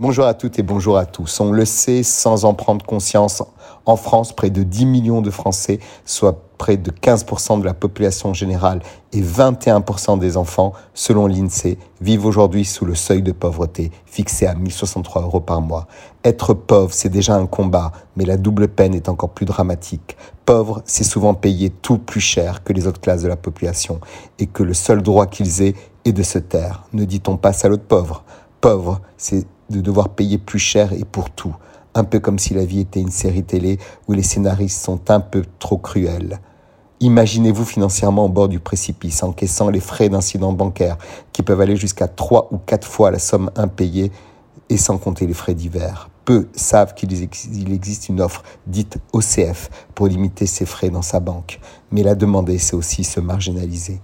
Bonjour à toutes et bonjour à tous. On le sait sans en prendre conscience, en France, près de 10 millions de Français, soit près de 15% de la population générale et 21% des enfants, selon l'INSEE, vivent aujourd'hui sous le seuil de pauvreté, fixé à 1063 euros par mois. Être pauvre, c'est déjà un combat, mais la double peine est encore plus dramatique. Pauvre, c'est souvent payer tout plus cher que les autres classes de la population, et que le seul droit qu'ils aient est de se taire. Ne dit-on pas salaud de pauvre? Pauvre, c'est de devoir payer plus cher et pour tout. Un peu comme si la vie était une série télé où les scénaristes sont un peu trop cruels. Imaginez-vous financièrement au bord du précipice, encaissant les frais d'incident bancaire qui peuvent aller jusqu'à trois ou quatre fois la somme impayée et sans compter les frais divers. Peu savent qu'il existe une offre dite OCF pour limiter ses frais dans sa banque. Mais la demander, c'est aussi se marginaliser.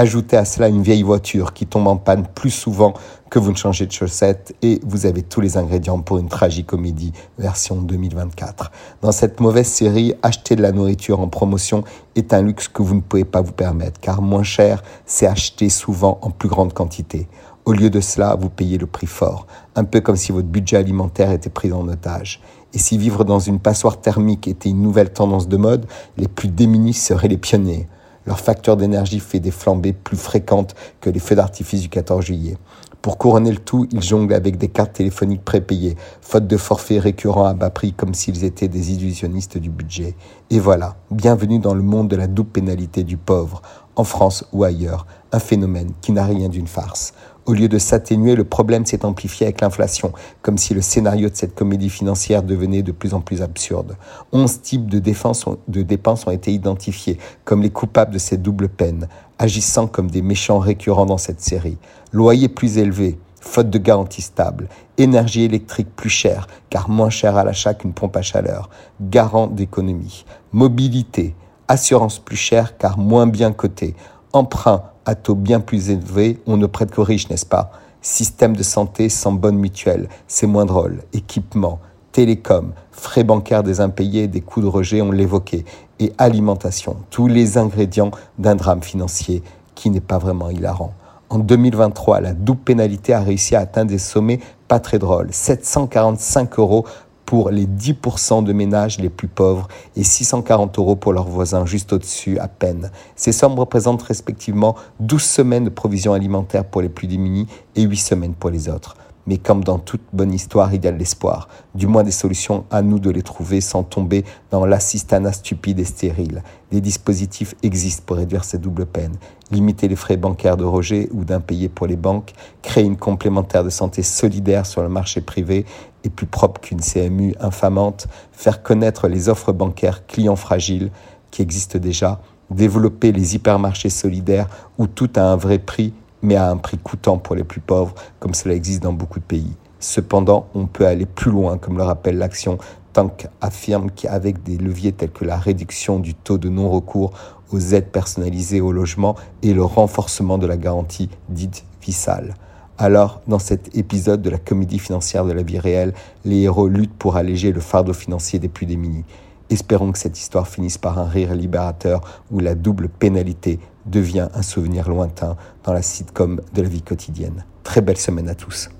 Ajoutez à cela une vieille voiture qui tombe en panne plus souvent que vous ne changez de chaussettes et vous avez tous les ingrédients pour une tragicomédie version 2024. Dans cette mauvaise série, acheter de la nourriture en promotion est un luxe que vous ne pouvez pas vous permettre car moins cher, c'est acheter souvent en plus grande quantité. Au lieu de cela, vous payez le prix fort, un peu comme si votre budget alimentaire était pris en otage. Et si vivre dans une passoire thermique était une nouvelle tendance de mode, les plus démunis seraient les pionniers. Leur facture d'énergie fait des flambées plus fréquentes que les feux d'artifice du 14 juillet. Pour couronner le tout, ils jonglent avec des cartes téléphoniques prépayées, faute de forfaits récurrents à bas prix comme s'ils étaient des illusionnistes du budget. Et voilà, bienvenue dans le monde de la double pénalité du pauvre, en France ou ailleurs, un phénomène qui n'a rien d'une farce. Au lieu de s'atténuer, le problème s'est amplifié avec l'inflation, comme si le scénario de cette comédie financière devenait de plus en plus absurde. Onze types de, de dépenses ont été identifiés comme les coupables de cette double peine, agissant comme des méchants récurrents dans cette série. Loyer plus élevé, faute de garantie stable, énergie électrique plus chère, car moins chère à l'achat qu'une pompe à chaleur, garant d'économie, mobilité, assurance plus chère car moins bien cotée, emprunt à taux bien plus élevés, on ne prête qu'aux riches, n'est-ce pas? Système de santé sans bonne mutuelle, c'est moins drôle. Équipement, télécom, frais bancaires des impayés des coûts de rejet, on l'évoquait, et alimentation, tous les ingrédients d'un drame financier qui n'est pas vraiment hilarant. En 2023, la double pénalité a réussi à atteindre des sommets pas très drôles. 745 euros pour les 10% de ménages les plus pauvres et 640 euros pour leurs voisins juste au-dessus à peine. Ces sommes représentent respectivement 12 semaines de provisions alimentaires pour les plus démunis et 8 semaines pour les autres. Mais comme dans toute bonne histoire, il y a de l'espoir. Du moins des solutions à nous de les trouver sans tomber dans l'assistanat stupide et stérile. Des dispositifs existent pour réduire ces doubles peines. Limiter les frais bancaires de rejet ou d'impayés pour les banques, créer une complémentaire de santé solidaire sur le marché privé et plus propre qu'une CMU infamante, faire connaître les offres bancaires clients fragiles qui existent déjà, développer les hypermarchés solidaires où tout a un vrai prix mais à un prix coûtant pour les plus pauvres, comme cela existe dans beaucoup de pays. Cependant, on peut aller plus loin, comme le rappelle l'action Tank affirme qu'avec des leviers tels que la réduction du taux de non-recours aux aides personnalisées au logement et le renforcement de la garantie dite vissale. Alors, dans cet épisode de la comédie financière de la vie réelle, les héros luttent pour alléger le fardeau financier des plus démunis. Espérons que cette histoire finisse par un rire libérateur où la double pénalité devient un souvenir lointain dans la sitcom de la vie quotidienne. Très belle semaine à tous.